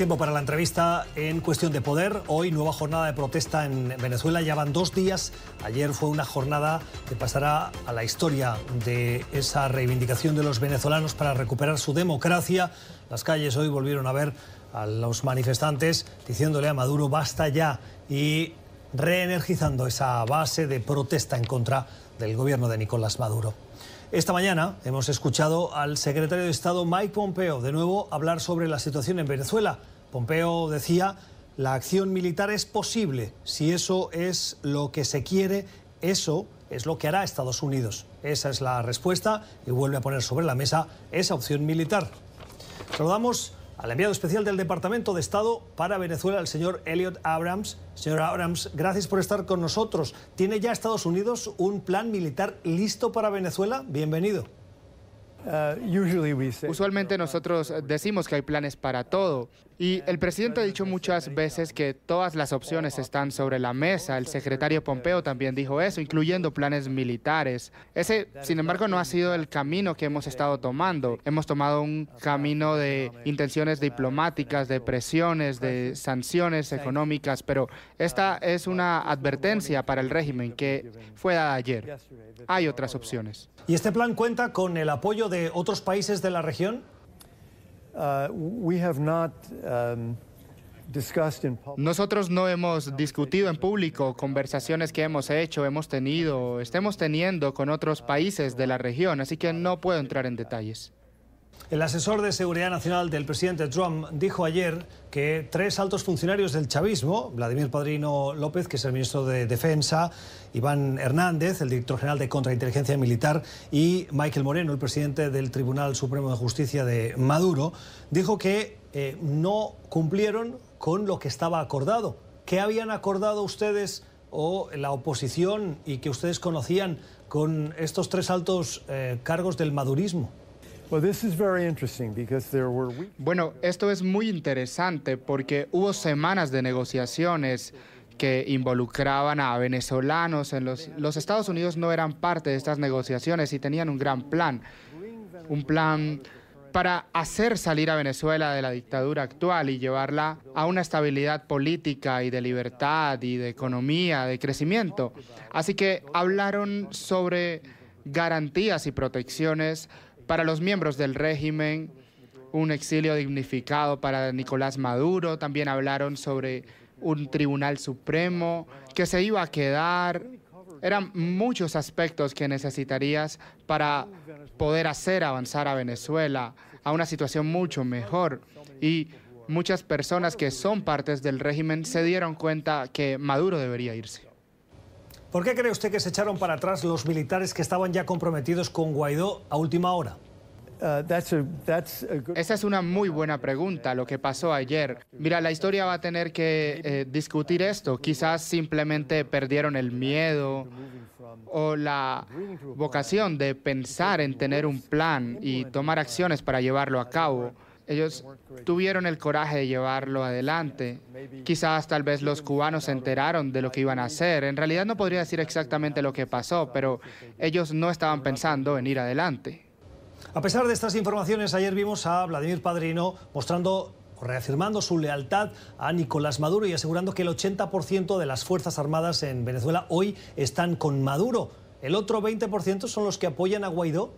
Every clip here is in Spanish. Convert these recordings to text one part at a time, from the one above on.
Tiempo para la entrevista en cuestión de poder. Hoy nueva jornada de protesta en Venezuela. Ya van dos días. Ayer fue una jornada que pasará a la historia de esa reivindicación de los venezolanos para recuperar su democracia. Las calles hoy volvieron a ver a los manifestantes diciéndole a Maduro basta ya y reenergizando esa base de protesta en contra del gobierno de Nicolás Maduro. Esta mañana hemos escuchado al secretario de Estado Mike Pompeo de nuevo hablar sobre la situación en Venezuela. Pompeo decía, la acción militar es posible. Si eso es lo que se quiere, eso es lo que hará Estados Unidos. Esa es la respuesta y vuelve a poner sobre la mesa esa opción militar. Saludamos al enviado especial del Departamento de Estado para Venezuela, el señor Elliot Abrams. Señor Abrams, gracias por estar con nosotros. ¿Tiene ya Estados Unidos un plan militar listo para Venezuela? Bienvenido. Uh, Usualmente nosotros decimos que hay planes para todo y el presidente ha dicho muchas veces que todas las opciones están sobre la mesa. El secretario Pompeo también dijo eso, incluyendo planes militares. Ese, sin embargo, no ha sido el camino que hemos estado tomando. Hemos tomado un camino de intenciones diplomáticas, de presiones, de sanciones económicas, pero esta es una advertencia para el régimen que fue dada ayer. Hay otras opciones. ¿Y este plan cuenta con el apoyo de otros países de la región? Uh, um, Nosotros no hemos discutido en público conversaciones que hemos hecho, hemos tenido, estemos teniendo con otros países de la región, así que no puedo entrar en detalles. El asesor de Seguridad Nacional del presidente Trump dijo ayer que tres altos funcionarios del chavismo, Vladimir Padrino López, que es el ministro de Defensa, Iván Hernández, el director general de Contrainteligencia Militar, y Michael Moreno, el presidente del Tribunal Supremo de Justicia de Maduro, dijo que eh, no cumplieron con lo que estaba acordado. ¿Qué habían acordado ustedes o la oposición y que ustedes conocían con estos tres altos eh, cargos del madurismo? Bueno, esto es muy interesante porque hubo semanas de negociaciones que involucraban a venezolanos. En los, los Estados Unidos no eran parte de estas negociaciones y tenían un gran plan, un plan para hacer salir a Venezuela de la dictadura actual y llevarla a una estabilidad política y de libertad y de economía, de crecimiento. Así que hablaron sobre garantías y protecciones para los miembros del régimen, un exilio dignificado para Nicolás Maduro. También hablaron sobre un tribunal supremo que se iba a quedar. Eran muchos aspectos que necesitarías para poder hacer avanzar a Venezuela a una situación mucho mejor. Y muchas personas que son partes del régimen se dieron cuenta que Maduro debería irse. ¿Por qué cree usted que se echaron para atrás los militares que estaban ya comprometidos con Guaidó a última hora? Uh, Esa es una muy buena pregunta, lo que pasó ayer. Mira, la historia va a tener que eh, discutir esto. Quizás simplemente perdieron el miedo o la vocación de pensar en tener un plan y tomar acciones para llevarlo a cabo. Ellos tuvieron el coraje de llevarlo adelante. Quizás tal vez los cubanos se enteraron de lo que iban a hacer. En realidad no podría decir exactamente lo que pasó, pero ellos no estaban pensando en ir adelante. A pesar de estas informaciones, ayer vimos a Vladimir Padrino mostrando reafirmando su lealtad a Nicolás Maduro y asegurando que el 80% de las Fuerzas Armadas en Venezuela hoy están con Maduro. ¿El otro 20% son los que apoyan a Guaidó?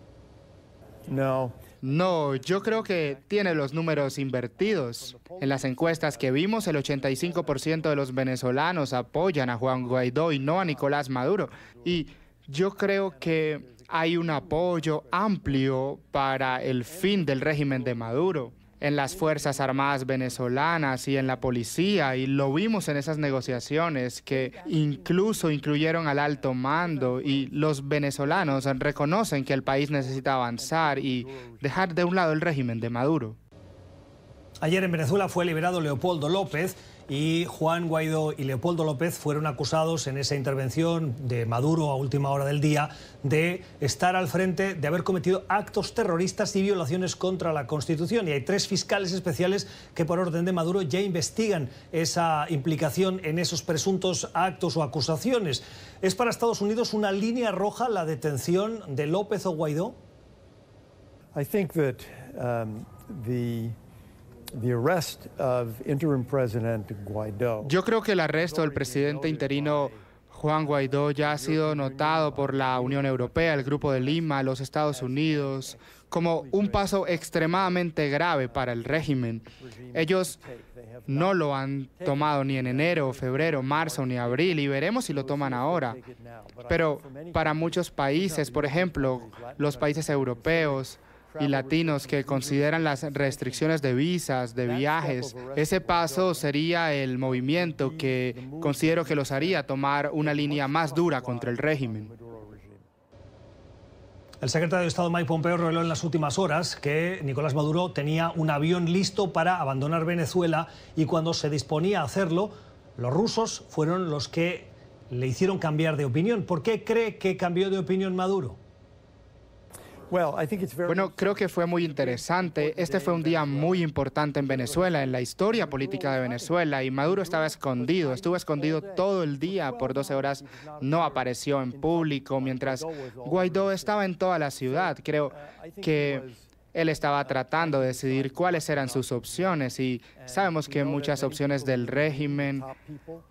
No. No, yo creo que tiene los números invertidos. En las encuestas que vimos, el 85% de los venezolanos apoyan a Juan Guaidó y no a Nicolás Maduro. Y yo creo que hay un apoyo amplio para el fin del régimen de Maduro en las Fuerzas Armadas venezolanas y en la policía, y lo vimos en esas negociaciones que incluso incluyeron al alto mando y los venezolanos reconocen que el país necesita avanzar y dejar de un lado el régimen de Maduro. Ayer en Venezuela fue liberado Leopoldo López y Juan Guaidó y Leopoldo López fueron acusados en esa intervención de Maduro a última hora del día de estar al frente de haber cometido actos terroristas y violaciones contra la Constitución. Y hay tres fiscales especiales que por orden de Maduro ya investigan esa implicación en esos presuntos actos o acusaciones. ¿Es para Estados Unidos una línea roja la detención de López o Guaidó? I think um, Yo creo que el arresto del presidente interino Juan Guaidó ya ha sido notado por la Unión Europea, el Grupo de Lima, los Estados Unidos, como un paso extremadamente grave para el régimen. Ellos no lo han tomado ni en enero, febrero, marzo ni abril y veremos si lo toman ahora. Pero para muchos países, por ejemplo, los países europeos, y latinos que consideran las restricciones de visas, de viajes, ese paso sería el movimiento que considero que los haría tomar una línea más dura contra el régimen. El secretario de Estado Mike Pompeo reveló en las últimas horas que Nicolás Maduro tenía un avión listo para abandonar Venezuela y cuando se disponía a hacerlo, los rusos fueron los que le hicieron cambiar de opinión. ¿Por qué cree que cambió de opinión Maduro? Bueno, creo que fue muy interesante. Este fue un día muy importante en Venezuela, en la historia política de Venezuela, y Maduro estaba escondido, estuvo escondido todo el día por 12 horas, no apareció en público, mientras Guaidó estaba en toda la ciudad. Creo que él estaba tratando de decidir cuáles eran sus opciones y sabemos que muchas opciones del régimen,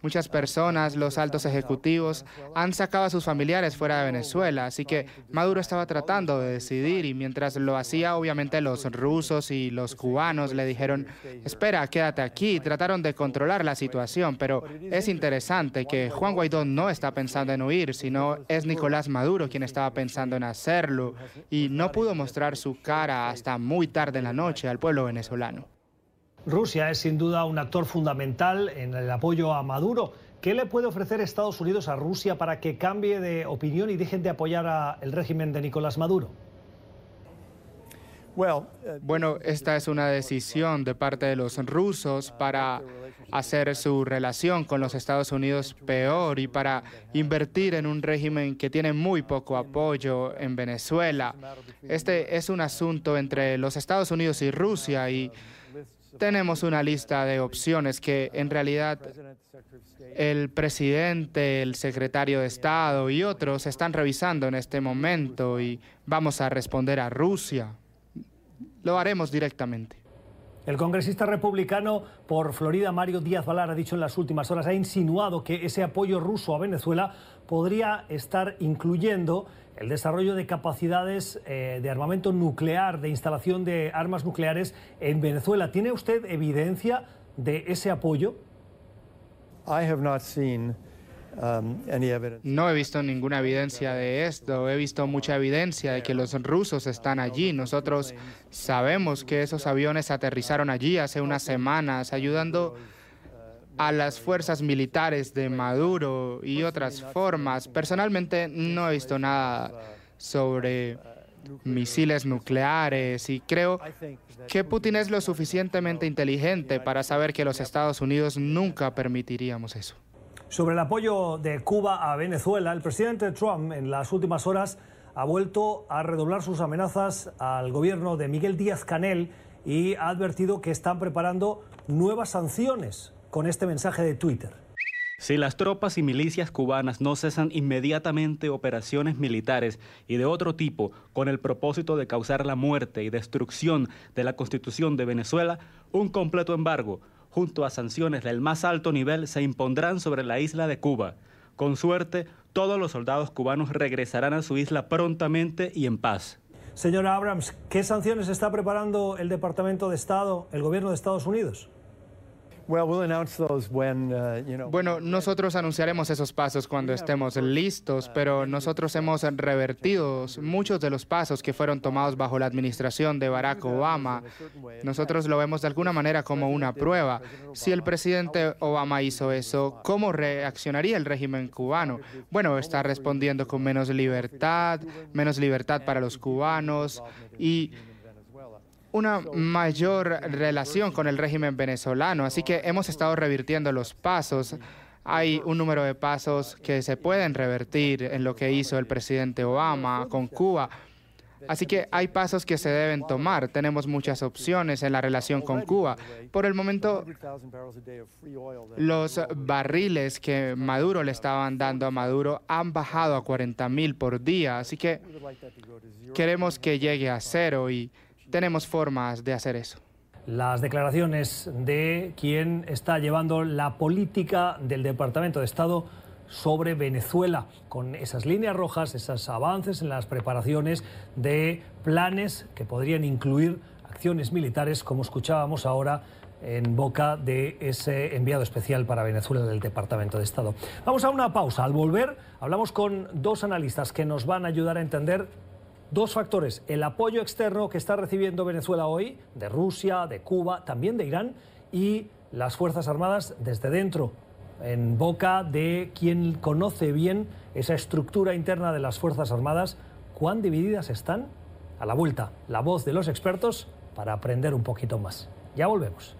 muchas personas, los altos ejecutivos, han sacado a sus familiares fuera de Venezuela. Así que Maduro estaba tratando de decidir y mientras lo hacía, obviamente los rusos y los cubanos le dijeron, espera, quédate aquí. Trataron de controlar la situación, pero es interesante que Juan Guaidó no está pensando en huir, sino es Nicolás Maduro quien estaba pensando en hacerlo y no pudo mostrar su cara hasta muy tarde en la noche al pueblo venezolano. Rusia es sin duda un actor fundamental en el apoyo a Maduro. ¿Qué le puede ofrecer Estados Unidos a Rusia para que cambie de opinión y dejen de apoyar al régimen de Nicolás Maduro? Bueno, esta es una decisión de parte de los rusos para hacer su relación con los Estados Unidos peor y para invertir en un régimen que tiene muy poco apoyo en Venezuela. Este es un asunto entre los Estados Unidos y Rusia y tenemos una lista de opciones que en realidad el presidente, el secretario de Estado y otros están revisando en este momento y vamos a responder a Rusia. Lo haremos directamente. El congresista republicano por Florida, Mario Díaz Valar, ha dicho en las últimas horas, ha insinuado que ese apoyo ruso a Venezuela podría estar incluyendo el desarrollo de capacidades eh, de armamento nuclear, de instalación de armas nucleares en Venezuela. ¿Tiene usted evidencia de ese apoyo? Um, no he visto ninguna evidencia de esto. He visto mucha evidencia de que los rusos están allí. Nosotros sabemos que esos aviones aterrizaron allí hace unas semanas, ayudando a las fuerzas militares de Maduro y otras formas. Personalmente no he visto nada sobre misiles nucleares y creo que Putin es lo suficientemente inteligente para saber que los Estados Unidos nunca permitiríamos eso. Sobre el apoyo de Cuba a Venezuela, el presidente Trump en las últimas horas ha vuelto a redoblar sus amenazas al gobierno de Miguel Díaz Canel y ha advertido que están preparando nuevas sanciones con este mensaje de Twitter. Si las tropas y milicias cubanas no cesan inmediatamente operaciones militares y de otro tipo con el propósito de causar la muerte y destrucción de la constitución de Venezuela, un completo embargo junto a sanciones del más alto nivel, se impondrán sobre la isla de Cuba. Con suerte, todos los soldados cubanos regresarán a su isla prontamente y en paz. Señora Abrams, ¿qué sanciones está preparando el Departamento de Estado, el gobierno de Estados Unidos? Uh, bueno, nosotros anunciaremos esos pasos cuando estemos listos, pero nosotros hemos revertido muchos de los pasos que fueron tomados bajo la administración de Barack Obama. Nosotros lo vemos de alguna manera como una prueba. Si el presidente Obama hizo eso, ¿cómo reaccionaría el régimen cubano? Bueno, está respondiendo con menos libertad, menos libertad para los cubanos y una mayor relación con el régimen venezolano. Así que hemos estado revirtiendo los pasos. Hay un número de pasos que se pueden revertir en lo que hizo el presidente Obama con Cuba. Así que hay pasos que se deben tomar. Tenemos muchas opciones en la relación con Cuba. Por el momento, los barriles que Maduro le estaban dando a Maduro han bajado a 40 mil por día. Así que queremos que llegue a cero y tenemos formas de hacer eso. las declaraciones de quien está llevando la política del Departamento de Estado sobre Venezuela, con esas líneas rojas, esos avances en las preparaciones de planes que podrían incluir acciones militares, como escuchábamos ahora en boca de ese enviado especial para Venezuela del Departamento de Estado. Vamos a una pausa. Al volver, hablamos con dos analistas que nos van a ayudar a entender dos factores. El apoyo externo que está recibiendo Venezuela hoy, de Rusia, de Cuba, también de Irán, y las Fuerzas Armadas desde dentro, en boca de quien conoce bien esa estructura interna de las Fuerzas Armadas, cuán divididas están. A la vuelta, la voz de los expertos para aprender un poquito más. Ya volvemos.